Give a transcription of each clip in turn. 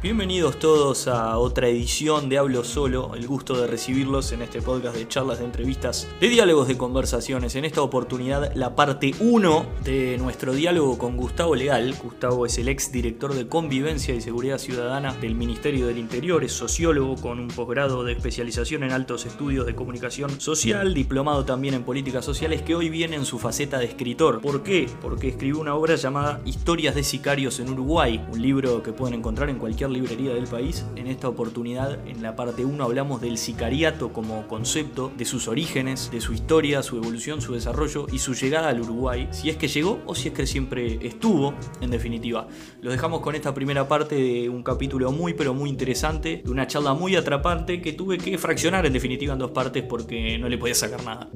Bienvenidos todos a otra edición de Hablo Solo, el gusto de recibirlos en este podcast de charlas, de entrevistas, de diálogos, de conversaciones. En esta oportunidad la parte 1 de nuestro diálogo con Gustavo Legal. Gustavo es el ex director de Convivencia y Seguridad Ciudadana del Ministerio del Interior, es sociólogo con un posgrado de especialización en altos estudios de comunicación social, diplomado también en políticas sociales, que hoy viene en su faceta de escritor. ¿Por qué? Porque escribió una obra llamada Historias de Sicarios en Uruguay, un libro que pueden encontrar en cualquier librería del país. En esta oportunidad, en la parte 1, hablamos del sicariato como concepto, de sus orígenes, de su historia, su evolución, su desarrollo y su llegada al Uruguay, si es que llegó o si es que siempre estuvo, en definitiva. Los dejamos con esta primera parte de un capítulo muy pero muy interesante, de una charla muy atrapante que tuve que fraccionar en definitiva en dos partes porque no le podía sacar nada.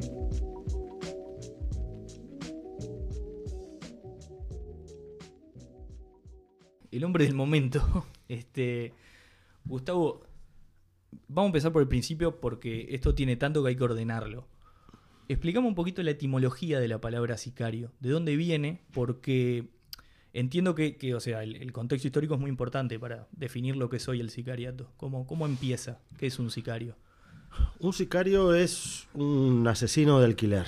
el hombre del momento. Este, Gustavo, vamos a empezar por el principio porque esto tiene tanto que hay que ordenarlo. Explicamos un poquito la etimología de la palabra sicario, de dónde viene, porque entiendo que, o sea, el, contexto histórico es muy importante para definir lo que soy el sicariato. ¿Cómo, ¿Cómo empieza? ¿Qué es un sicario? Un sicario es un asesino de alquiler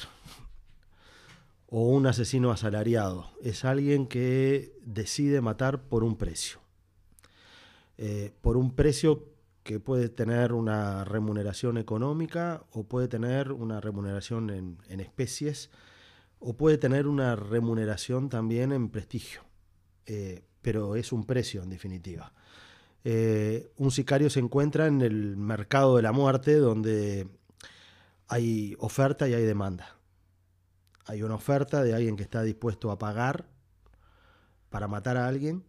o un asesino asalariado. Es alguien que decide matar por un precio. Eh, por un precio que puede tener una remuneración económica o puede tener una remuneración en, especies o puede tener una remuneración también en prestigio. Eh, pero es un precio en definitiva. Eh, un sicario se encuentra en el mercado de la muerte donde hay oferta y hay demanda hay una oferta de alguien que está dispuesto a pagar para matar a alguien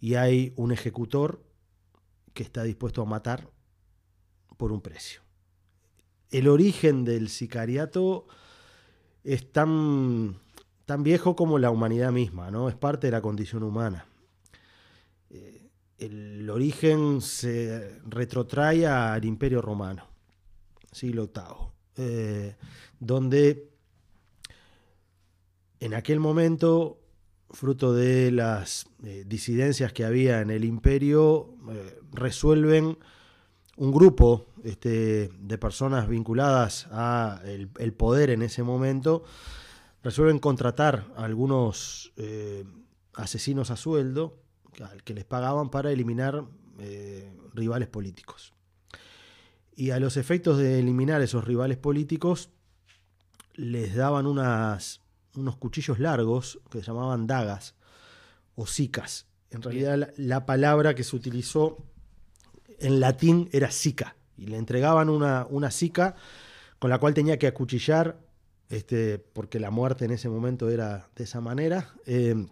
y hay un ejecutor que está dispuesto a matar por un precio. El origen del sicariato es tan, tan viejo como la humanidad misma, ¿no? Es parte de la condición humana. Eh, el origen se retrotrae al Imperio Romano, siglo VIII. Eh, donde en aquel momento, fruto de las eh, disidencias que había en el imperio, eh, resuelven un grupo este, de personas vinculadas al el poder en ese momento, resuelven contratar a algunos asesinos a sueldo que les pagaban para eliminar rivales políticos. Y a los efectos de eliminar esos rivales políticos, les daban unas, unos cuchillos largos que se llamaban dagas o sicas. En realidad la, palabra que se utilizó en latín era sica. Y le entregaban una, una sica con la cual tenía que acuchillar, este, porque la muerte en ese momento era de esa manera. Eh,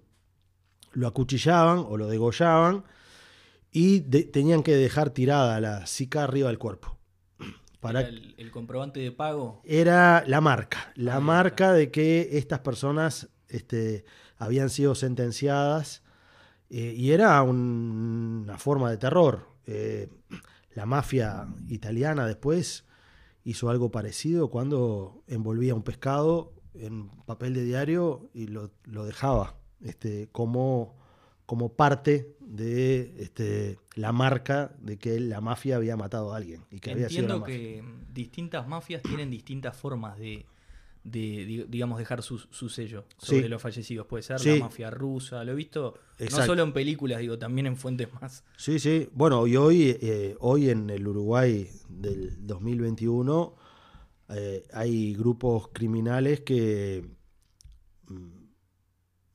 lo acuchillaban o lo degollaban y tenían que dejar tirada la sica arriba del cuerpo el, comprobante de pago? Era la marca, la marca de que estas personas este, habían sido sentenciadas eh, y era una forma de terror. Eh, la mafia italiana después hizo algo parecido cuando envolvía un pescado en papel de diario y lo, dejaba este, como como parte de este, la marca de que la mafia había matado a alguien. Y que Entiendo había que distintas mafias tienen distintas formas de, digamos, dejar su, sello sobre los fallecidos. Puede ser la mafia rusa, lo he visto no solo en películas, digo, también en fuentes más. Sí, sí. Bueno, y hoy, eh, hoy en el Uruguay del 2021 eh, hay grupos criminales que mm,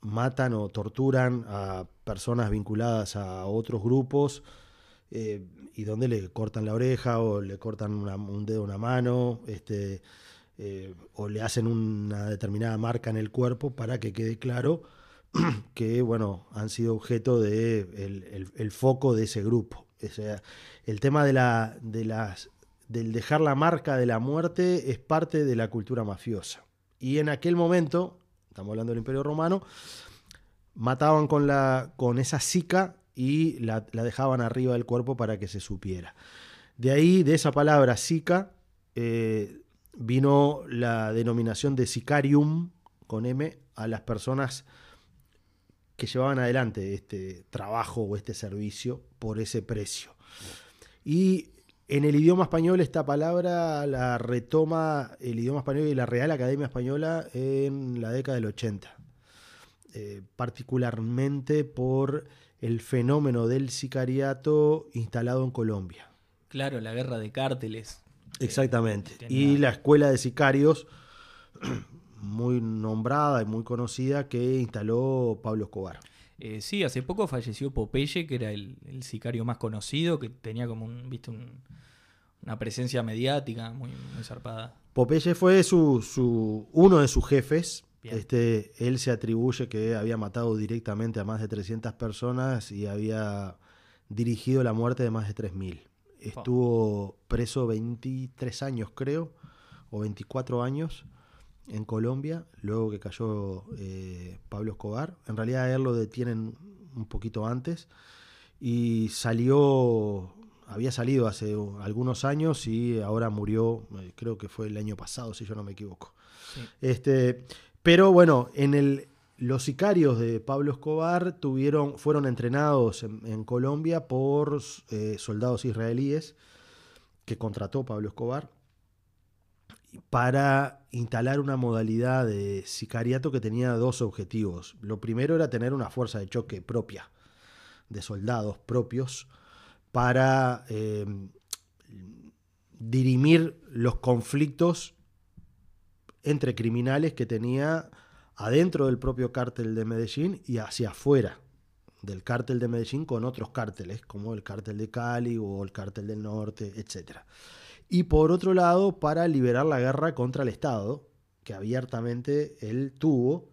matan o torturan a personas vinculadas a otros grupos eh, y donde le cortan la oreja o le cortan un dedo, una mano, este, eh, o le hacen una determinada marca en el cuerpo para que quede claro que bueno, han sido objeto de el, foco de ese grupo. el tema de la, de las, del dejar la marca de la muerte es parte de la cultura mafiosa. Y en aquel momento, estamos hablando del Imperio Romano, mataban con, la, con esa sica y la, dejaban arriba del cuerpo para que se supiera. De ahí, de esa palabra sica, eh, vino la denominación de sicarium, con M, a las personas que llevaban adelante este trabajo o este servicio por ese precio. Y en el idioma español esta palabra la retoma el idioma español y la Real Academia Española en la década del 80, eh, particularmente por el fenómeno del sicariato instalado en Colombia. Claro, la guerra de cárteles. Exactamente. Y la escuela de sicarios, muy nombrada y muy conocida, que instaló Pablo Escobar. Eh, sí, hace poco falleció Popeye, que era el, sicario más conocido, que tenía como un, ¿viste? una presencia mediática muy, zarpada. Popeye fue su, uno de sus jefes. Este, él se atribuye que había matado directamente a más de 300 personas y había dirigido la muerte de más de 3.000. Estuvo preso 23 años, creo, o 24 años en Colombia, luego que cayó eh, Pablo Escobar. En realidad él lo detienen un poquito antes y salió, había salido hace algunos años y ahora murió, eh, creo que fue el año pasado, si yo no me equivoco. Este, pero bueno, en el, los sicarios de Pablo Escobar tuvieron, fueron entrenados en, Colombia por eh, soldados israelíes que contrató Pablo Escobar para instalar una modalidad de sicariato que tenía dos objetivos. Lo primero era tener una fuerza de choque propia, de soldados propios, para eh, dirimir los conflictos entre criminales que tenía adentro del propio cártel de Medellín y hacia afuera del cártel de Medellín con otros cárteles, como el cártel de Cali o el cártel del norte, etcétera. Y por otro lado para liberar la guerra contra el Estado, que abiertamente él tuvo,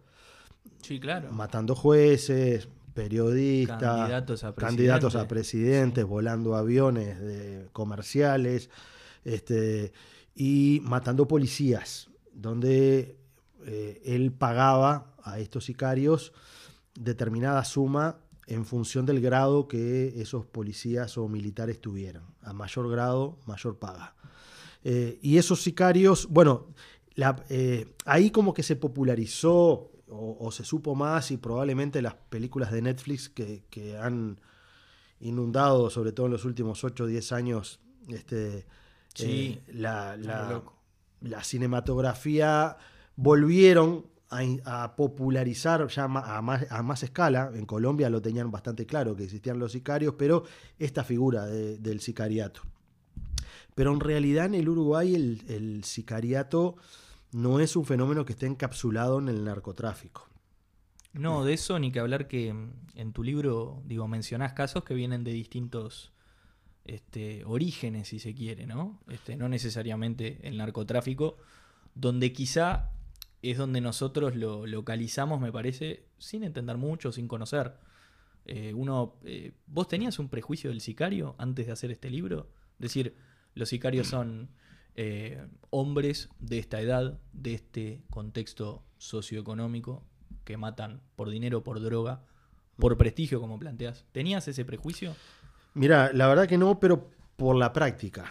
sí, claro. matando jueces, periodistas, candidatos a, presidentes, volando aviones de comerciales, este, y matando policías, donde eh, él pagaba a estos sicarios determinada suma en función del grado que esos policías o militares tuvieran. A mayor grado, mayor paga. Eh, y esos sicarios, bueno, eh, ahí como que se popularizó o, se supo más y probablemente las películas de Netflix que, han inundado, sobre todo en los últimos 8 o 10 años, este, la, la, cinematografía volvieron a, popularizar ya a más, a más, escala. En Colombia lo tenían bastante claro que existían los sicarios, pero esta figura del sicariato. Pero en realidad en el Uruguay el, sicariato no es un fenómeno que esté encapsulado en el narcotráfico. No, de eso ni que hablar que mm, en tu libro, digo, mencionás casos que vienen de distintos este, orígenes, si se quiere, ¿no? Este, no necesariamente el narcotráfico, donde quizá es donde nosotros lo localizamos, me parece, sin entender mucho, sin conocer. Eh, uno, eh, ¿Vos tenías un prejuicio del sicario antes de hacer este libro? Decir, los sicarios son eh, hombres de esta edad, de este contexto socioeconómico, que matan por dinero, por droga, por prestigio, como planteas. ¿Tenías ese prejuicio? Mira, la verdad que no, pero por la práctica.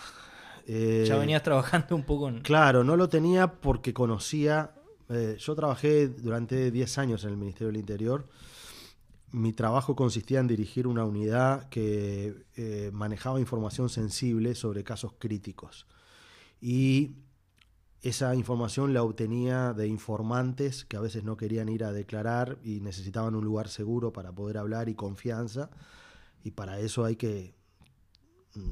ya eh, venías trabajando un poco en... Claro, no lo tenía porque conocía... Eh, yo trabajé durante 10 años en el Ministerio del Interior mi trabajo consistía en dirigir una unidad que eh, manejaba información sensible sobre casos críticos. Y esa información la obtenía de informantes que a veces no querían ir a declarar y necesitaban un lugar seguro para poder hablar y confianza. Y para eso hay que mm,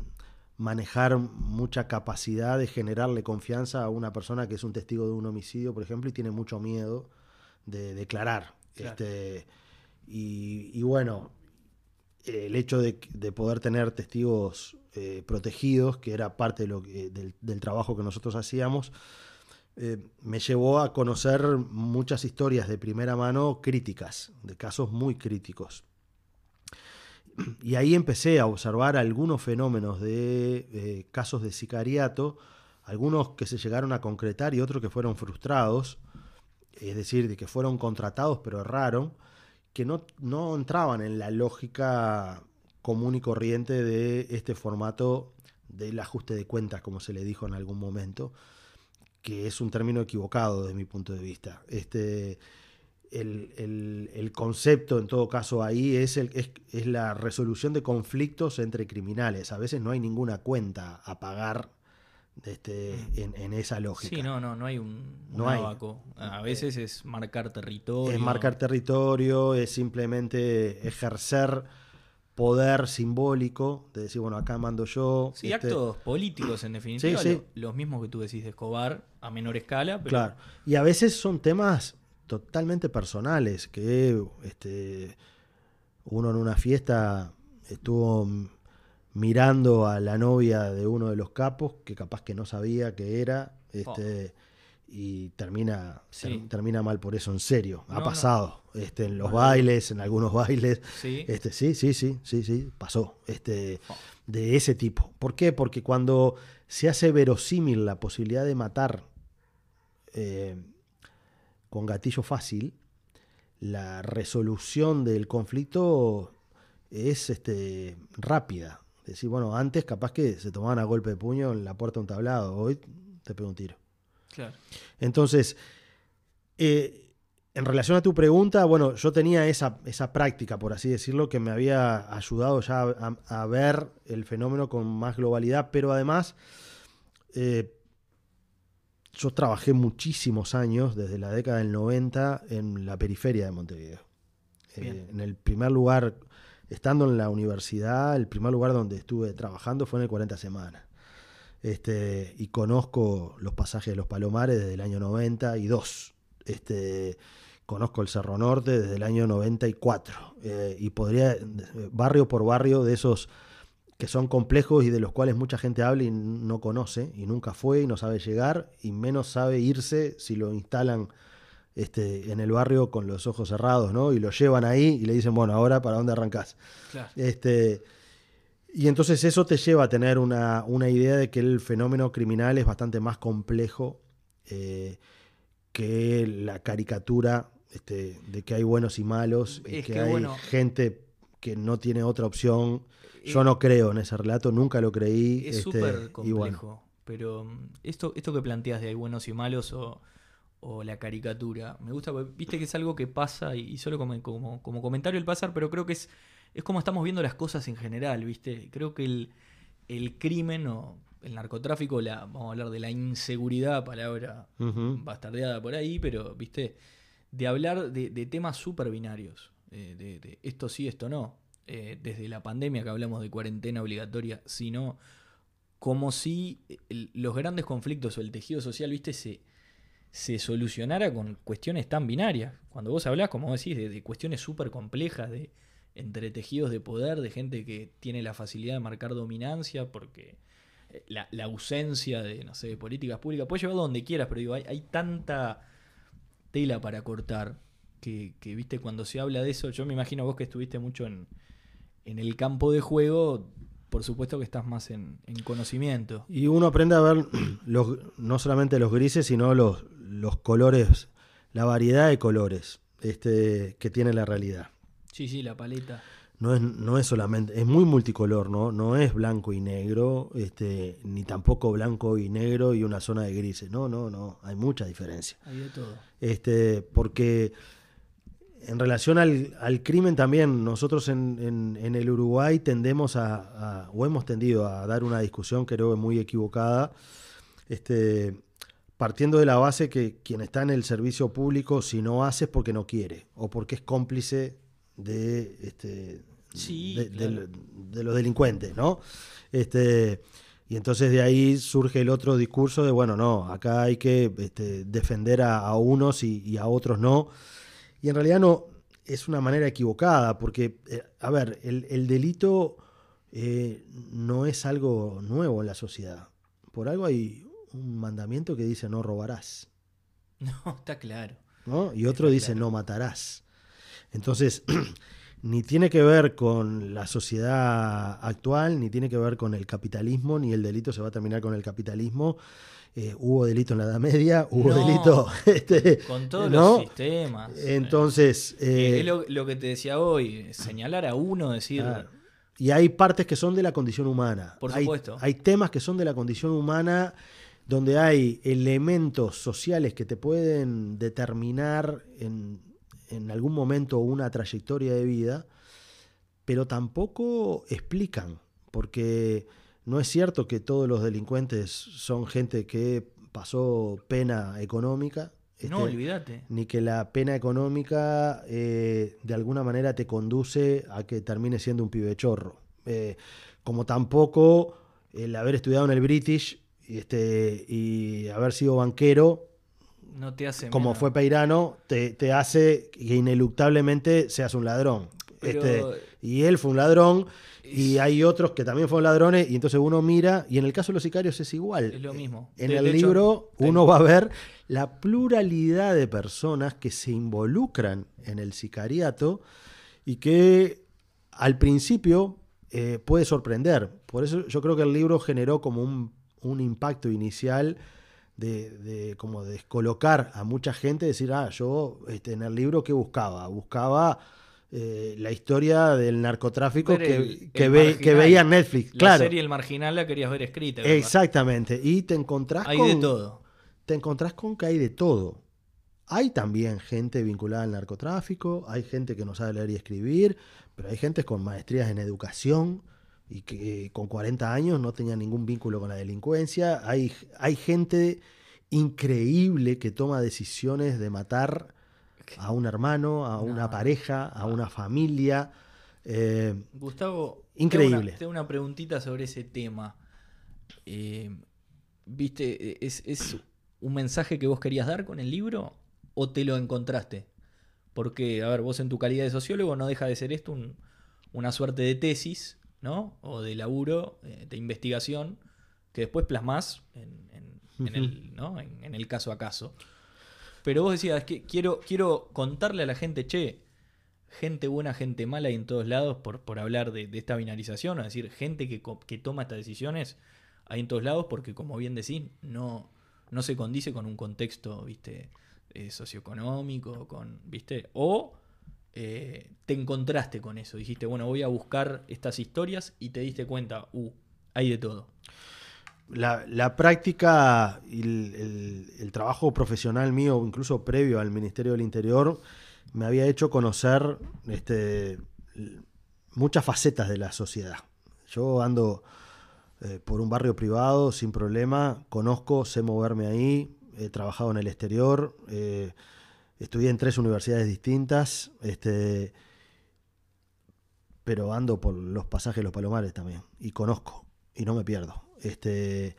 manejar mucha capacidad de generarle confianza a una persona que es un testigo de un homicidio, por ejemplo, y tiene mucho miedo de declarar. Este, y, bueno, el hecho de, poder tener testigos eh, protegidos, que era parte de lo del, trabajo que nosotros hacíamos, eh, me llevó a conocer muchas historias de primera mano críticas, de casos muy críticos. Y ahí empecé a observar algunos fenómenos de eh, casos de sicariato, algunos que se llegaron a concretar y otros que fueron frustrados, es decir, de que fueron contratados pero erraron que no, no entraban en la lógica común y corriente de este formato del ajuste de cuentas, como se le dijo en algún momento, que es un término equivocado desde mi punto de vista. Este, el, concepto en todo caso ahí es, el, es, la resolución de conflictos entre criminales. A veces no hay ninguna cuenta a pagar este, en, esa lógica. Sí, no, no, no hay un, no A veces es marcar territorio. Es marcar territorio, es simplemente ejercer poder simbólico, de decir, bueno, acá mando yo. Sí, este actos políticos en definitiva, los mismos que tú decís de Escobar, a menor escala. Claro, y a veces son temas totalmente personales, que este, uno en una fiesta estuvo mirando a la novia de uno de los capos, que capaz que no sabía que era, este, y termina, termina mal por eso, en serio. ha pasado. Este, en los bailes, en algunos bailes. ¿Sí? Este, sí, sí, sí, sí, sí, pasó. Este, De ese tipo. ¿Por qué? Porque cuando se hace verosímil la posibilidad de matar eh, con gatillo fácil, la resolución del conflicto es este, rápida. Es decir, bueno, antes capaz que se tomaban a golpe de puño en la puerta de un tablado, hoy te pego un tiro. Claro. Entonces, eh, en relación a tu pregunta, bueno, yo tenía esa, esa, práctica, por así decirlo, que me había ayudado ya a, ver el fenómeno con más globalidad, pero además eh, yo trabajé muchísimos años, desde la década del 90, en la periferia de Montevideo. Eh, en el primer lugar, estando en la universidad, el primer lugar donde estuve trabajando fue en el 40 Semanas. Este, y conozco los pasajes de los Palomares desde el año 92. Este, conozco el Cerro Norte desde el año 94. Eh, y podría, barrio por barrio, de esos que son complejos y de los cuales mucha gente habla y no conoce, y nunca fue y no sabe llegar, y menos sabe irse si lo instalan este, en el barrio con los ojos cerrados, ¿no? Y lo llevan ahí y le dicen, bueno, ahora para dónde arrancás. Este, y entonces eso te lleva a tener una, idea de que el fenómeno criminal es bastante más complejo eh, que la caricatura este, de que hay buenos y malos, y que, hay gente que no tiene otra opción yo no creo en ese relato, nunca lo creí. Es este, súper complejo. Pero mm, esto, esto que planteas de hay buenos y malos o, la caricatura, me gusta, viste que es algo que pasa y, solo como, como, como, comentario el pasar, pero creo que es, es como estamos viendo las cosas en general, viste. Creo que el, el crimen o el narcotráfico, la, vamos a hablar de la inseguridad, palabra bastardeada por ahí, pero viste, de hablar de, temas súper binarios, eh, de esto sí, esto no eh, desde la pandemia que hablamos de cuarentena obligatoria, sino como si los grandes conflictos o el tejido social, viste, se, solucionara con cuestiones tan binarias. Cuando vos hablás, como decís, de, cuestiones súper complejas, de entre tejidos de poder, de gente que tiene la facilidad de marcar dominancia, porque eh, la, ausencia de, no sé, de políticas públicas, puede llevar donde quieras, pero digo, hay, hay tanta tela para cortar que, que, viste, cuando se habla de eso, yo me imagino vos que estuviste mucho en, en el campo de juego, por supuesto que estás más en, conocimiento. Y uno aprende a ver los, no solamente los grises, sino los, los colores, la variedad de colores este, que tiene la realidad. Sí, sí, la paleta. No es, no es solamente, es muy multicolor, ¿no? No es blanco y negro, este, ni tampoco blanco y negro y una zona de grises. No, no, no, hay mucha diferencia. Hay de todo. Este, porque en relación al, crimen también, nosotros en, el Uruguay tendemos a, o hemos tendido a dar una discusión creo que muy equivocada, este, partiendo de la base que quien está en el servicio público, si no hace es porque no quiere, o porque es cómplice de, este, de, los delincuentes, ¿no? Este, y entonces de ahí surge el otro discurso de, bueno, no, acá hay que este, defender a, unos y a otros no. Y en realidad no es una manera equivocada, porque, eh, a ver, el, delito eh, no es algo nuevo en la sociedad. Por algo hay un mandamiento que dice no robarás. No, está claro. Y otro dice no matarás. Entonces, ni tiene que ver con la sociedad actual, ni tiene que ver con el capitalismo, ni el delito se va a terminar con el capitalismo, eh, hubo delito en la Edad Media, hubo delito. Este, con todos los sistemas. Entonces. Eh, es lo, que te decía hoy, señalar a uno, decir. Y hay partes que son de la condición humana. Por supuesto. Hay, temas que son de la condición humana donde hay elementos sociales que te pueden determinar en, en algún momento una trayectoria de vida, pero tampoco explican, porque no es cierto que todos los delincuentes son gente que pasó pena económica. no, este, olvídate. Ni que la pena económica eh, de alguna manera te conduce a que termine siendo un pibe chorro. Eh, como tampoco el haber estudiado en el British este, y haber sido banquero no te hace como fue Peirano, te, te, hace que ineluctablemente seas un ladrón. Este, y él fue un ladrón, y hay otros que también fueron ladrones, y entonces uno mira, y en el caso de los sicarios es igual. Es lo mismo. En el libro uno va a ver la pluralidad de personas que se involucran en el sicariato y que al principio eh, puede sorprender. Por eso yo creo que el libro generó como un, un impacto inicial de, como descolocar a mucha gente, decir, ah, yo este, en el libro ¿qué buscaba? Buscaba eh, la historia del narcotráfico que, que, veía en Netflix. La serie El Marginal la querías ver escrita. Exactamente. Y te encontrás hay con... de todo. Te encontrás con que hay de todo. Hay también gente vinculada al narcotráfico, hay gente que no sabe leer y escribir, pero hay gente con maestrías en educación, y que con 40 años no tenía ningún vínculo con la delincuencia. Hay, hay gente increíble que toma decisiones de matar a un hermano, a una pareja, a una familia. Eh, Gustavo, increíble. Tengo una, preguntita sobre ese tema. Eh, ¿Viste? ¿Es, ¿Es un mensaje que vos querías dar con el libro o te lo encontraste? Porque, a ver, vos en tu calidad de sociólogo no deja de ser esto una suerte de tesis ¿no? O de laburo, eh, de investigación, que después plasmas en, el, ¿no? en, el caso a caso. Pero vos decías que quiero, quiero contarle a la gente, che, gente buena, gente mala y en todos lados por, por hablar de, esta binarización, es decir, gente que, que, toma estas decisiones hay en todos lados porque, como bien decís, no, no se condice con un contexto, viste, eh, socioeconómico, con, viste, o eh, te encontraste con eso. Dijiste, bueno, voy a buscar estas historias y te diste cuenta, uh, hay de todo. La, práctica y el, trabajo profesional mío, incluso previo al Ministerio del Interior, me había hecho conocer este, muchas facetas de la sociedad. Yo ando eh, por un barrio privado sin problema, conozco, sé moverme ahí, he trabajado en el exterior. Eh, Estudié en tres universidades distintas, este, pero ando por los pasajes de los palomares también, y conozco, y no me pierdo. Este,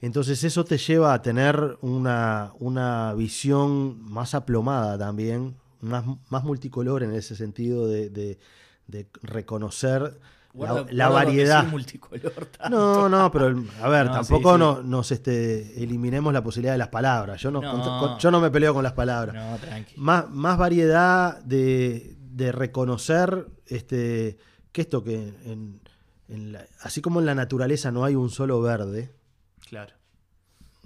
entonces eso te lleva a tener una, una visión más aplomada también, más, más multicolor en ese sentido de, de, de reconocer la, variedad. No, no, pero a ver, tampoco nos este, eliminemos la posibilidad de las palabras. Yo no, yo no me peleo con las palabras. Más, más variedad de, reconocer este, que esto que en, así como en la naturaleza no hay un solo verde. Claro.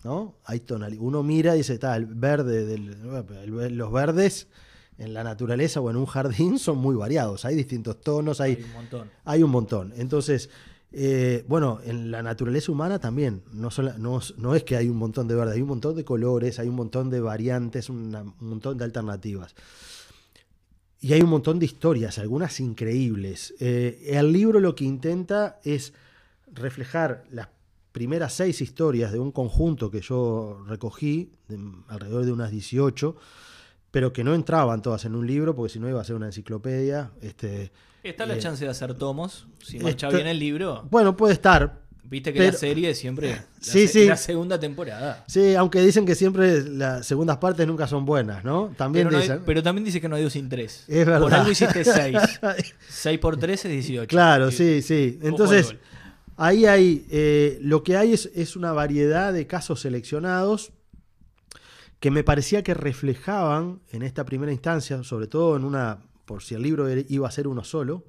¿No? Hay tonalidad. Uno mira y dice, está, el verde, del, los verdes en la naturaleza o en un jardín son muy variados. Hay distintos tonos, hay, un montón. Hay un montón. Entonces, eh, bueno, en la naturaleza humana también. No, no, es que hay un montón de verde, hay un montón de colores, hay un montón de variantes, un montón de alternativas. Y hay un montón de historias, algunas increíbles. Eh, el libro lo que intenta es reflejar las primeras seis historias de un conjunto que yo recogí, alrededor de unas 18 pero que no entraban todas en un libro, porque si no iba a ser una enciclopedia. Este, Está la eh, chance de hacer tomos, si marcha bien el libro. Bueno, puede estar. Viste que la serie siempre. La, sí, sí. la segunda temporada. Sí, aunque dicen que siempre las segundas partes nunca son buenas, ¿no? También pero, dicen. pero también dice que no hay dos sin tres. Es verdad. Por algo hiciste seis. seis por tres es 18. Claro, sí, sí. Entonces, ahí hay. Eh, lo que hay es, es una variedad de casos seleccionados que me parecía que reflejaban en esta primera instancia, sobre todo en una, por si el libro iba a ser uno solo,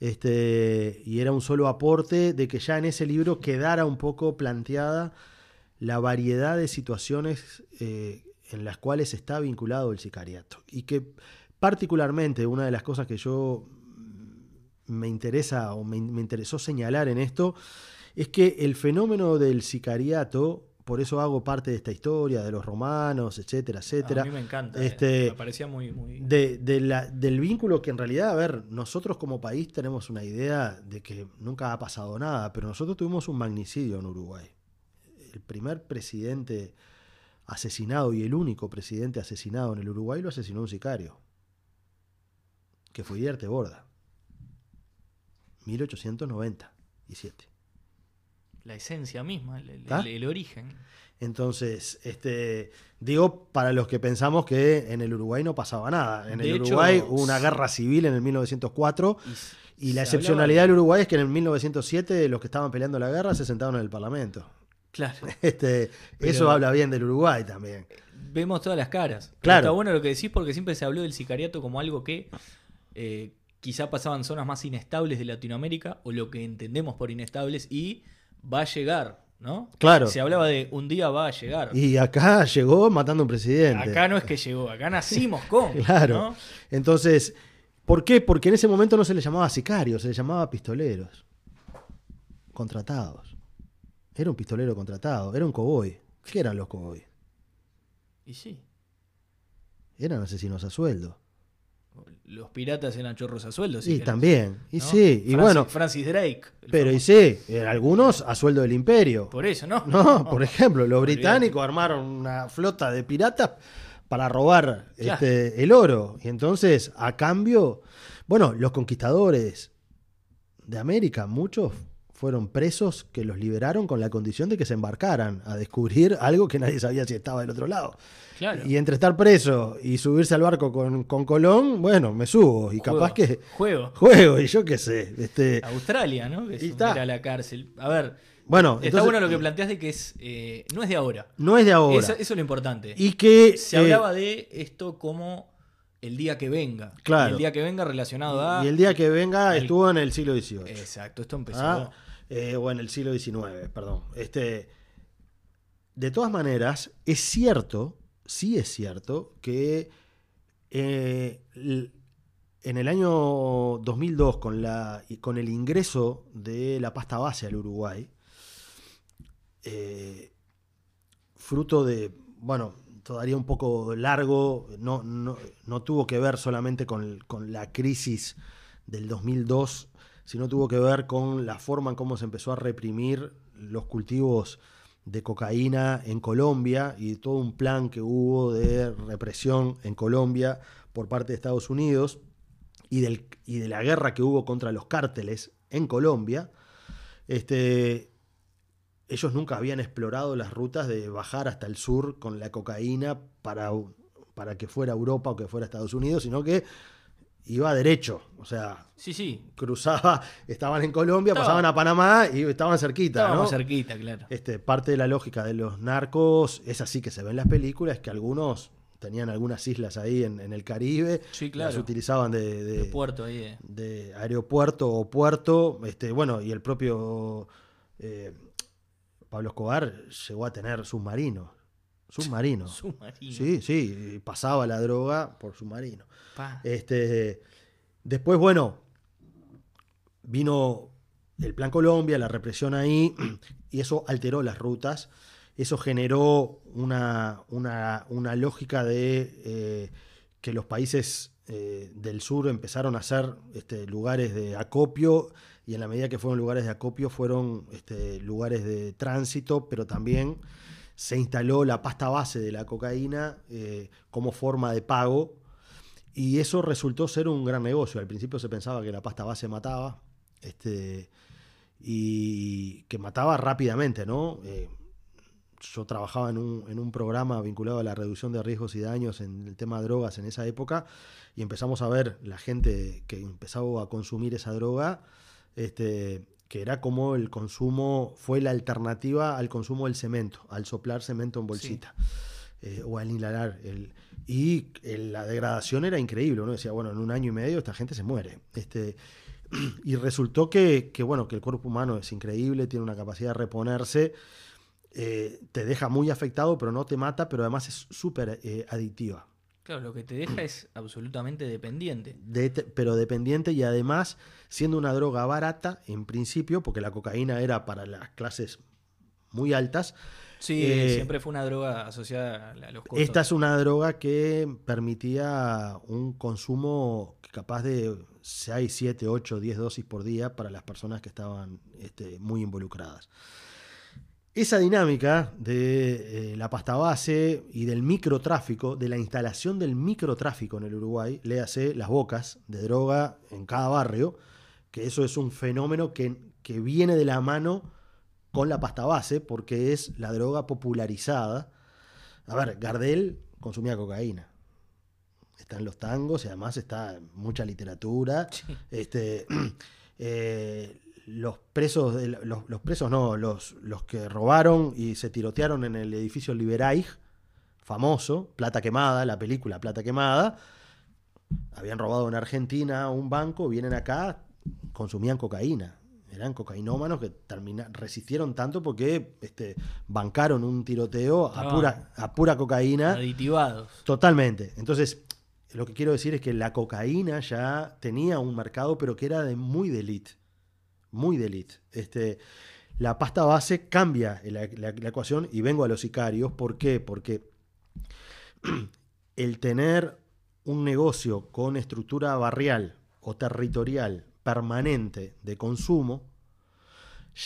este, y era un solo aporte, de que ya en ese libro quedara un poco planteada la variedad de situaciones eh, en las cuales está vinculado el sicariato. Y que particularmente una de las cosas que yo me interesa o me interesó señalar en esto es que el fenómeno del sicariato por eso hago parte de esta historia de los romanos, etcétera, etcétera. A mí me encanta. Este, eh, me parecía muy. muy... de, de la- del vínculo que en realidad, a ver, nosotros como país tenemos una idea de que nunca ha pasado nada, pero nosotros tuvimos un magnicidio en Uruguay. El primer presidente asesinado y el único presidente asesinado en el Uruguay lo asesinó un sicario, que fue Guillermo Borda, 1897. La esencia misma, el, el- origen. Entonces, este, digo, para los que pensamos que en el Uruguay no pasaba nada. En De el hecho, Uruguay hubo una guerra civil en el 1904 Y, la excepcionalidad del Uruguay es que en el 1907 los que estaban peleando la guerra se sentaron en el Parlamento. Claro. Este, Pero- eso habla bien del Uruguay también. Vemos todas las caras. Claro. Está bueno lo que decís porque siempre se habló del sicariato como algo que eh, quizá pasaba en zonas más inestables de Latinoamérica o lo que entendemos por inestables y va a llegar, ¿no? Claro. Se hablaba de un día va a llegar. Y acá llegó matando a un presidente. Acá no es que llegó, acá nacimos con. Claro. ¿no? Entonces, ¿por qué? Porque en ese momento no se les llamaba sicarios, se les llamaba pistoleros. Contratados. Era un pistolero contratado, era un cowboy. ¿Qué eran los cowboys? Y sí. Eran asesinos a sueldo. Los piratas eran chorros a sueldo. si y querés, también, y ¿no? sí, y Francis- bueno, Francis Drake. pero y sí, algunos a sueldo del imperio. Por eso, ¿no? No, por ejemplo, los británicos armaron una flota de piratas para robar Claro. este, el oro. Y entonces, a cambio, bueno, los conquistadores de América, muchos fueron presos que los liberaron con la condición de que se embarcaran a descubrir algo que nadie sabía si estaba del otro lado. Claro. Y entre estar preso y subirse al barco con, con Colón, bueno, me subo y Juego, capaz que Juego. juego y yo qué sé. Este, Australia, ¿no? Que Y está. a la cárcel. A ver, bueno, está entonces, bueno lo que planteas de que es eh, no es de ahora. no es de ahora. Eso, eso es lo importante. y que Se eh, hablaba de esto como el día que venga. Claro. Y el día que venga relacionado a. Y el día que venga el- estuvo en el siglo XVIII. Exacto, esto empezó. Ah, eh, o en el siglo XIX, perdón. Este, de todas maneras, es cierto, sí es cierto, que eh, en el año 2002, con, la, con el ingreso de la pasta base al Uruguay, eh, fruto de, bueno, todavía un poco largo, no, no, no tuvo que ver solamente con, con la crisis del 2002, sino tuvo que ver con la forma en cómo se empezó a reprimir los cultivos de cocaína en Colombia y todo un plan que hubo de represión en Colombia por parte de Estados Unidos y, del, y de la guerra que hubo contra los cárteles en Colombia. Este, ellos nunca habían explorado las rutas de bajar hasta el sur con la cocaína para, para que fuera Europa o que fuera Estados Unidos, sino que iba derecho. O sea, Sí, sí. cruzaba, estaban en Colombia, Estaba- pasaban a Panamá y estaban cerquita. Estábamos ¿no? cerquita, claro. Este, parte de la lógica de los narcos es así que se ve en las películas, que algunos tenían algunas islas ahí en, en el Caribe, Sí, claro. las utilizaban de, de- El puerto ahí. eh. de aeropuerto o puerto, este, bueno, y el propio eh, Pablo Escobar llegó a tener submarinos. Submarinos. Submarino. Sí, sí, pasaba la droga por submarino. Pa. Este, después, bueno, vino el Plan Colombia, la represión ahí, y eso alteró las rutas. Eso generó una, una- una lógica de eh, que los países eh, del sur empezaron a ser este, lugares de acopio, y en la medida que fueron lugares de acopio, fueron este, lugares de tránsito, pero también se instaló la pasta base de la cocaína eh, como forma de pago y eso resultó ser un gran negocio. Al principio se pensaba que la pasta base mataba, este, y que mataba rápidamente, ¿no? Eh, yo trabajaba en un, en un programa vinculado a la reducción de riesgos y daños en el tema de drogas en esa época, y empezamos a ver la gente que empezaba a consumir esa droga, este, que era como el consumo, fue la alternativa al consumo del cemento, al soplar cemento en bolsita. eh, o al inhalar. El, y el- la degradación era increíble. Uno decía, bueno, en un año y medio esta gente se muere. Este, y resultó que, que, bueno, que el cuerpo humano es increíble, tiene una capacidad de reponerse, eh, te deja muy afectado, pero no te mata, pero además es súper eh, adictiva. Claro, lo que te deja es absolutamente dependiente. De- pero dependiente y además siendo una droga barata en principio, porque la cocaína era para las clases muy altas, Sí, Eh, siempre fue una droga asociada a los costos. Esta es una droga que permitía un consumo capaz de 6, 7, 8, 10 dosis por día para las personas que estaban este, muy involucradas. Esa dinámica de eh, la pasta base y del microtráfico, de la instalación del microtráfico en el Uruguay, léase las bocas de droga en cada barrio, que eso es un fenómeno que, que viene de la mano con la pasta base, porque es la droga popularizada. A ver, Gardel consumía cocaína. Está en los tangos y además está en mucha literatura. Este, eh, los presos, de los, los presos no, los, los que robaron y se tirotearon en el edificio Liberaig, famoso, Plata Quemada, la película Plata Quemada, habían robado en Argentina un banco, vienen acá, consumían cocaína. Eran cocainómanos que termina- resistieron tanto porque este, bancaron un tiroteo a Estaban pura, a pura cocaína. Aditivados. Totalmente. Entonces, lo que quiero decir es que la cocaína ya tenía un mercado, pero que era de muy de elite. Muy de. Este, la pasta base cambia la- la ecuación y vengo a los sicarios. ¿Por qué? Porque el tener un negocio con estructura barrial o territorial permanente de consumo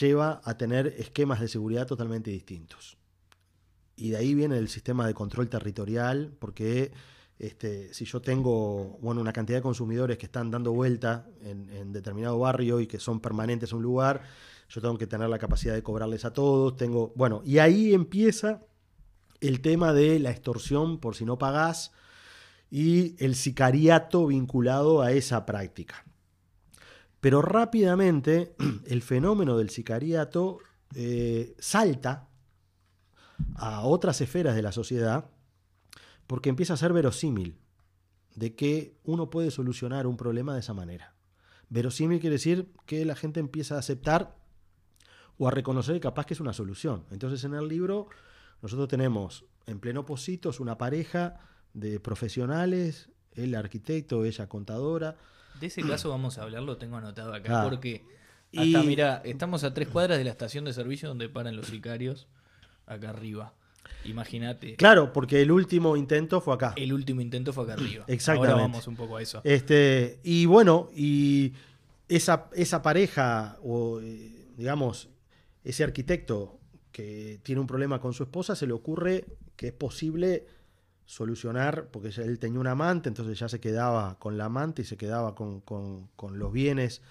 lleva a tener esquemas de seguridad totalmente distintos. Y de ahí viene el sistema de control territorial, porque este, si yo tengo bueno, una cantidad de consumidores que están dando vuelta en, determinado barrio y que son permanentes en un lugar, yo tengo que tener la capacidad de cobrarles a todos. Tengo, bueno, y ahí empieza el tema de la extorsión por si no pagás y el sicariato vinculado a esa práctica. Pero rápidamente el fenómeno del sicariato eh, salta a otras esferas de la sociedad porque empieza a ser verosímil de que uno puede solucionar un problema de esa manera. Verosímil quiere decir que la gente empieza a aceptar o a reconocer que capaz que es una solución. Entonces en el libro nosotros tenemos en pleno Positos una pareja de profesionales, él arquitecto, ella contadora, De ese caso vamos a hablar, lo tengo anotado acá, Ah. porque Y- hasta, mira, estamos a tres cuadras de la estación de servicio donde paran los sicarios, acá arriba. Imagínate, Claro, porque el último intento fue acá. el último intento fue acá arriba. Exactamente. Ahora vamos un poco a eso. Este, y bueno, y esa, esa pareja, o eh, digamos, ese arquitecto que tiene un problema con su esposa, se le ocurre que es posible solucionar, porque él tenía un amante, entonces ya se quedaba con la amante y se quedaba con, con- con los bienes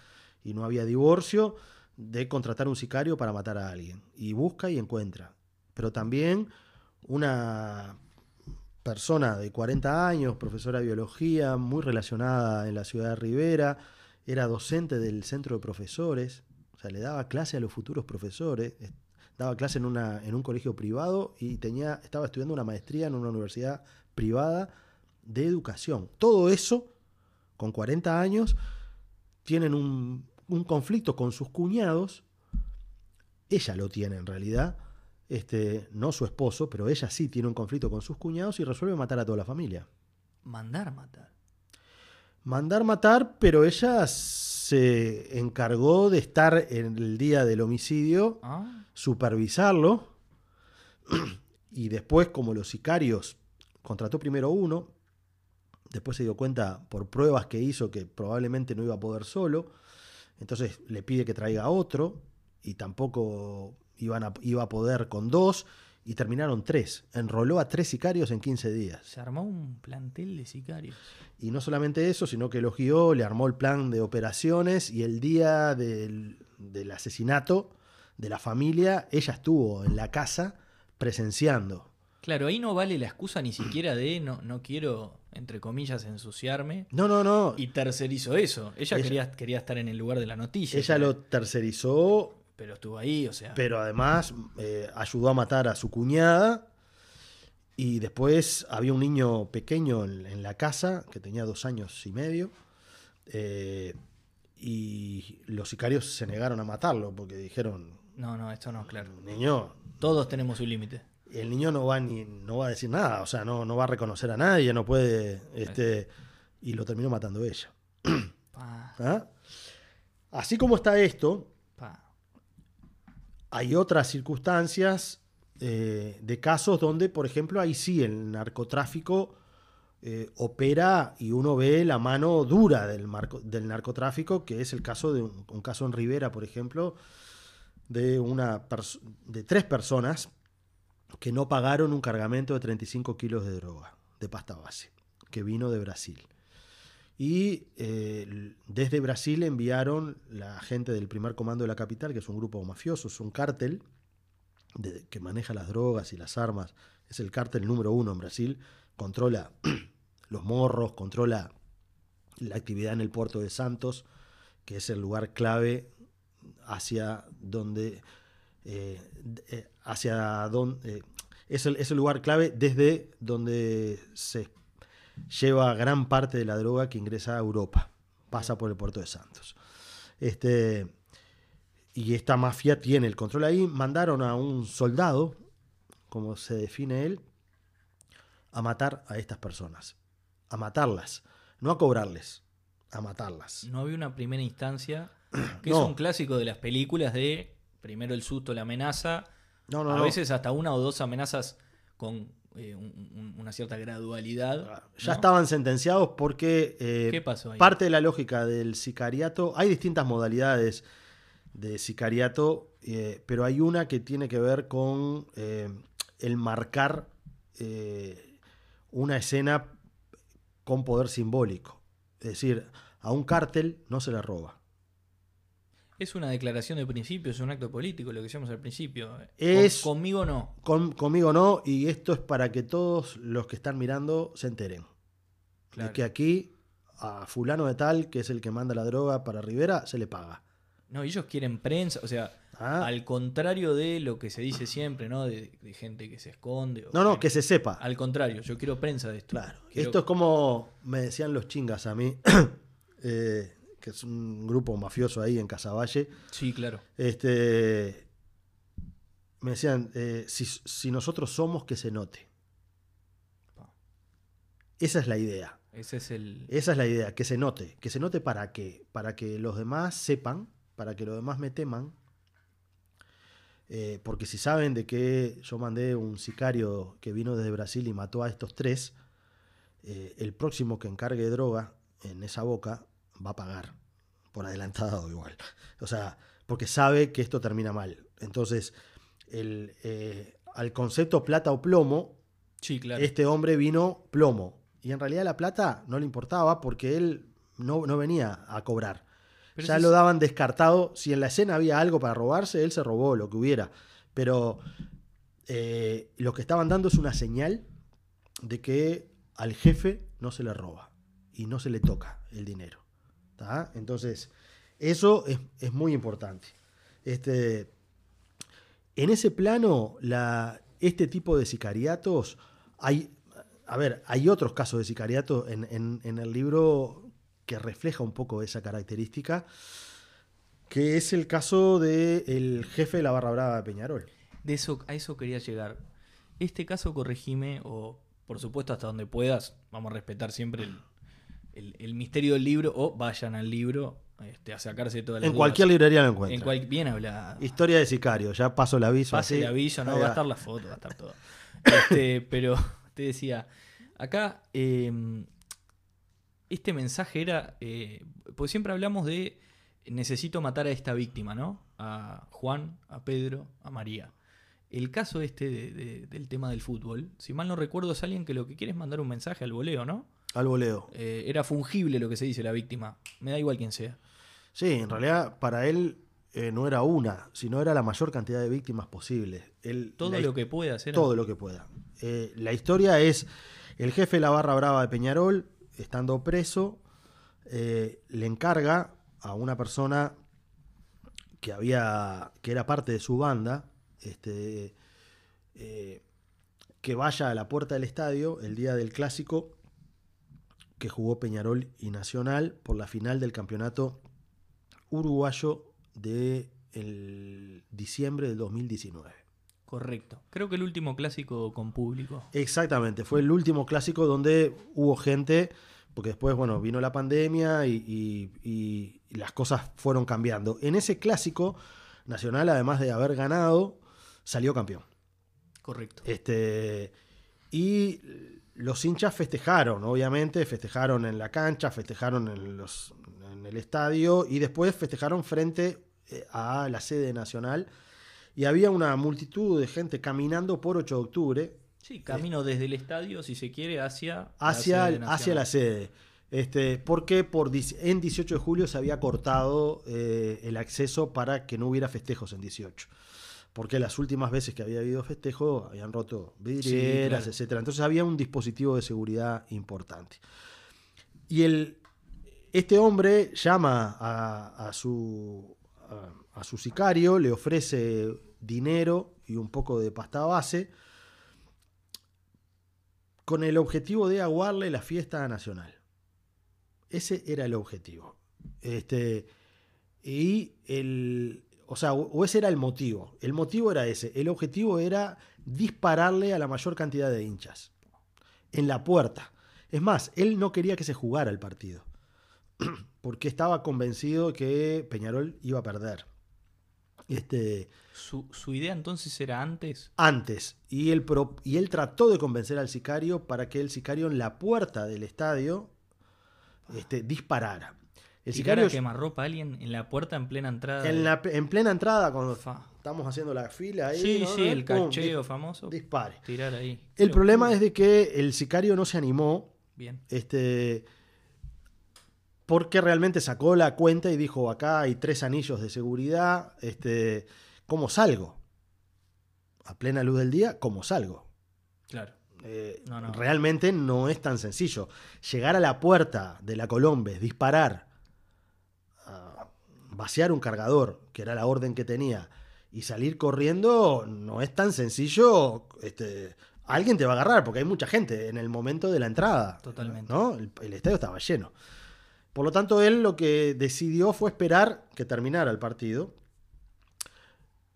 y no había divorcio, de contratar un sicario para matar a alguien. Y busca y encuentra. Pero también una persona de 40 años, profesora de biología, muy relacionada en la ciudad de Rivera, era docente del centro de profesores, o sea, le daba clase a los futuros profesores, es- daba clase en, una, en un colegio privado y tenía, estaba estudiando una maestría en una universidad privada de educación. Todo eso, con 40 años, tienen un, un conflicto con sus cuñados, ella lo tiene en realidad, este, no su esposo, pero ella sí tiene un conflicto con sus cuñados y resuelve matar a toda la familia. Mandar matar. Mandar matar, pero ella se encargó de estar en el día del homicidio, Ah, supervisarlo, y después, como los sicarios, contrató primero uno, después se dio cuenta por pruebas que hizo que probablemente no iba a poder solo, entonces le pide que traiga otro, y tampoco iban a, iba a poder con dos, y terminaron tres. Enroló a tres sicarios en 15 días. Se armó un plantel de sicarios. Y no solamente eso, sino que los guió, le armó el plan de operaciones y el día del, del asesinato de la familia, ella estuvo en la casa presenciando. Claro, ahí no vale la excusa ni siquiera de no, no quiero, entre comillas, ensuciarme. No, no, no. Y tercerizó eso. Ella, Ella- quería, quería estar en el lugar de la noticia. Ella lo tercerizó, Pero estuvo ahí, o sea. pero además eh, ayudó a matar a su cuñada. Y después había un niño pequeño en, en la casa que tenía dos años y medio. eh, y los sicarios se negaron a matarlo porque dijeron, No, no, esto no, claro. niño, Todos tenemos un límite. el niño no va ni no va a decir nada, o sea, no, no va a reconocer a nadie, no puede, este, y lo terminó matando ella. ¿ah? Así como está esto. Hay otras circunstancias eh, de casos donde, por ejemplo, ahí sí el narcotráfico eh, opera y uno ve la mano dura del, del narcotráfico, que es el caso de un, un caso en Rivera, por ejemplo, de, una de tres personas que no pagaron un cargamento de 35 kilos de droga, de pasta base, que vino de Brasil. Y eh, desde Brasil enviaron la gente del primer comando de la capital, que es un grupo mafioso, es un cártel que maneja las drogas y las armas, es el cártel número uno en Brasil, controla los morros, controla la actividad en el puerto de Santos, que es el lugar clave hacia donde eh, eh, hacia donde eh, es, el, lugar clave desde donde se lleva gran parte de la droga que ingresa a Europa, pasa por el puerto de Santos. Este, y esta mafia tiene el control ahí. Mandaron a un soldado, como se define él, a matar a estas personas. A matarlas. No a cobrarles, a matarlas. No había una primera instancia, que es un clásico de las películas de primero el susto, la amenaza. No, no, a veces hasta una o dos amenazas con eh, una cierta gradualidad. Ya estaban sentenciados porque eh, parte de la lógica del sicariato, hay distintas modalidades de sicariato, eh, pero hay una que tiene que ver con el marcar una escena con poder simbólico. Es decir, a un cártel no se le roba. Es una declaración de principio, es un acto político, lo que decíamos al principio. Es, conmigo no. conmigo no, y esto es para que todos los que están mirando se enteren. De que aquí a fulano de tal, que es el que manda la droga para Rivera, se le paga. No, ellos quieren prensa, o sea, ah. al contrario de lo que se dice siempre, ¿no? De, gente que se esconde. no, no, que se sepa. Al contrario, yo quiero prensa de esto. Claro, esto es como me decían los chingas a mí. eh, que es un grupo mafioso ahí en Casaballe. Sí, claro. Este, me decían, eh, si, nosotros somos, que se note. Esa es la idea. Ese es el... Esa es la idea, que se note. ¿Que se note para qué? Para que los demás sepan, para que los demás me teman. Eh, porque si saben de que yo mandé un sicario que vino desde Brasil y mató a estos tres, eh, el próximo que encargue droga en esa boca va a pagar por adelantado igual. O sea, porque sabe que esto termina mal. Entonces, el, eh, al concepto plata o plomo, sí, claro. este hombre vino plomo. Y en realidad la plata no le importaba porque él no, no venía a cobrar. ya lo daban descartado. Si en la escena había algo para robarse, él se robó lo que hubiera. Pero eh, lo que estaban dando es una señal de que al jefe no se le roba y no se le toca el dinero. Entonces, eso es, muy importante. Este, en ese plano, la, este tipo de sicariatos, hay, a ver, hay otros casos de sicariato en, el libro que refleja un poco esa característica, que es el caso del jefe de la barra brava de Peñarol. De eso, a eso quería llegar. Este caso, corregime, o por supuesto hasta donde puedas, vamos a respetar siempre el, el, misterio del libro o vayan al libro este, a sacarse todas las En cualquier librería lo encuentran. En cual, bien hablado. Historia de sicario, ya paso el aviso. Pase el aviso, no va a estar la foto, va a estar todo. Este, pero te decía, acá em, este mensaje era, eh, pues siempre hablamos de necesito matar a esta víctima, ¿no? A Juan, a Pedro, a María. El caso este del tema del fútbol, si mal no recuerdo, es alguien que lo que quiere es mandar un mensaje al voleo, ¿no? Al voleo. Eh, era fungible lo que se dice la víctima. Me da igual quién sea. Sí, en realidad para él eh, no era una, sino era la mayor cantidad de víctimas posible. todo lo que pueda hacer. Todo lo que pueda. Eh, la historia es el jefe de la barra brava de Peñarol, estando preso, le encarga a una persona que había que era parte de su banda, este, que vaya a la puerta del estadio el día del clásico que jugó Peñarol y Nacional por la final del campeonato uruguayo de el diciembre del 2019. Correcto. Creo que el último clásico con público. Exactamente, fue el último clásico donde hubo gente, porque después, bueno, vino la pandemia y, y las cosas fueron cambiando. En ese clásico, Nacional, además de haber ganado, salió campeón. Correcto. Este, y los hinchas festejaron, obviamente, festejaron en la cancha, festejaron en, los, en el estadio y después festejaron frente eh, a la sede nacional. Y había una multitud de gente caminando por 8 de octubre. Sí, camino desde el estadio, si se quiere, hacia, hacia, la, sede hacia la sede. Este, porque por, en 18 de julio se había cortado eh, el acceso para que no hubiera festejos en 18 porque las últimas veces que había habido festejo habían roto vidrieras, etcétera. Entonces había un dispositivo de seguridad importante. Y el, este hombre llama a, su, a, su sicario, le ofrece dinero y un poco de pasta base con el objetivo de aguarle la fiesta nacional. Ese era el objetivo. Este, y el, o sea, o ese era el motivo. El motivo era ese. El objetivo era dispararle a la mayor cantidad de hinchas. En la puerta. Es más, él no quería que se jugara el partido. Porque estaba convencido que Peñarol iba a perder. Este, ¿Su, idea entonces era antes? Antes. Y él, y él trató de convencer al sicario para que el sicario en la puerta del estadio este, disparara. El sicario quemarropa a alguien en la puerta en plena entrada. En, la, en plena entrada, cuando estamos haciendo la fila ahí. Sí, sí, el cacheo famoso. Dispare. Tirar ahí. El problema es de que el sicario no se animó. Bien. Este. Porque realmente sacó la cuenta y dijo: acá hay tres anillos de seguridad. Este. ¿Cómo salgo? A plena luz del día, ¿cómo salgo? Claro. Eh, realmente no es tan sencillo. Llegar a la puerta de la Colombes, disparar vaciar un cargador, que era la orden que tenía, y salir corriendo no es tan sencillo. Este, alguien te va a agarrar, porque hay mucha gente en el momento de la entrada. Totalmente. ¿no? El, estadio estaba lleno. Por lo tanto, él lo que decidió fue esperar que terminara el partido.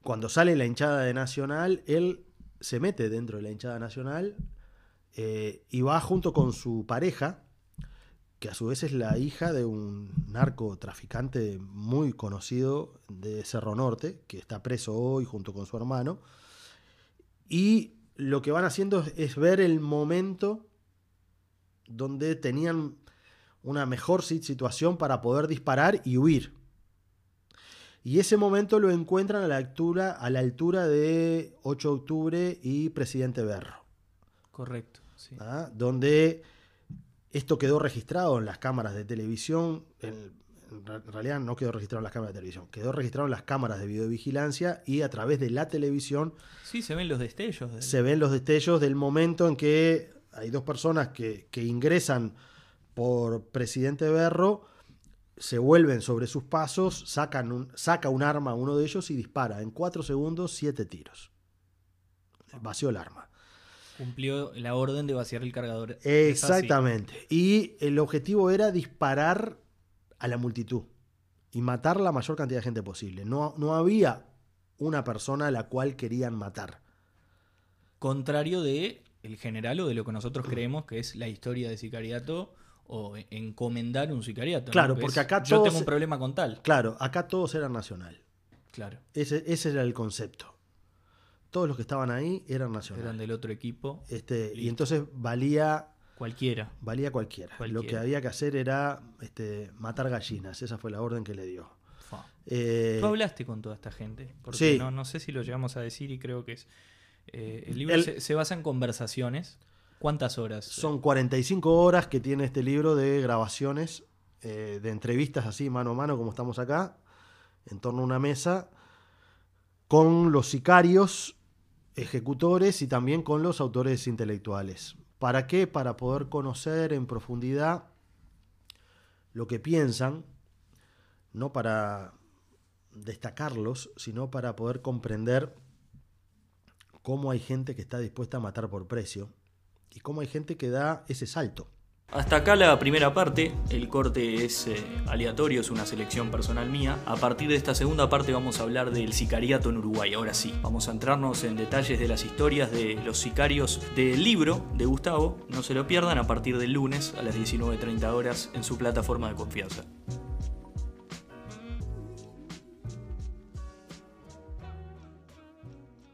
Cuando sale la hinchada de Nacional, él se mete dentro de la hinchada nacional eh, y va junto con su pareja, que a su vez es la hija de un narcotraficante muy conocido de Cerro Norte, que está preso hoy junto con su hermano. Y lo que van haciendo es ver el momento donde tenían una mejor situación para poder disparar y huir. Y ese momento lo encuentran a la altura, a la altura de 8 de octubre y Presidente Berro. Correcto. Sí. ¿Ah? Donde esto quedó registrado en las cámaras de televisión, en, realidad no quedó registrado en las cámaras de televisión, quedó registrado en las cámaras de videovigilancia y a través de la televisión. Sí, se ven los destellos. Se ven los destellos del momento en que hay dos personas que, ingresan por presidente Berro, se vuelven sobre sus pasos, sacan un, saca un arma a uno de ellos y dispara en cuatro segundos siete tiros. Vació el arma. Cumplió la orden de vaciar el cargador. Exactamente. Y el objetivo era disparar a la multitud y matar la mayor cantidad de gente posible. No, no había una persona a la cual querían matar. Contrario de el general o de lo que nosotros creemos que es la historia de sicariato o encomendar un sicariato. Claro, porque acá Yo tengo un problema con tal. Claro, acá todos eran nacional. Claro. Ese, ese era el concepto todos los que estaban ahí eran nacionales. Eran del otro equipo. Este, y entonces valía. Cualquiera. Valía cualquiera. Lo que había que hacer era este, matar gallinas. Esa fue la orden que le dio. Eh, Tú hablaste con toda esta gente. Porque no, no sé si lo llegamos a decir y creo que es. Eh, el libro se, basa en conversaciones. ¿Cuántas horas? Son 45 horas que tiene este libro de grabaciones, eh, de entrevistas así, mano a mano, como estamos acá, en torno a una mesa, con los sicarios ejecutores y también con los autores intelectuales. ¿Para qué? Para poder conocer en profundidad lo que piensan, no para destacarlos, sino para poder comprender cómo hay gente que está dispuesta a matar por precio y cómo hay gente que da ese salto. Hasta acá la primera parte, el corte es eh, aleatorio, es una selección personal mía. A partir de esta segunda parte vamos a hablar del sicariato en Uruguay. Ahora sí, vamos a entrarnos en detalles de las historias de los sicarios del libro de Gustavo. No se lo pierdan a partir del lunes a las 19.30 horas en su plataforma de confianza.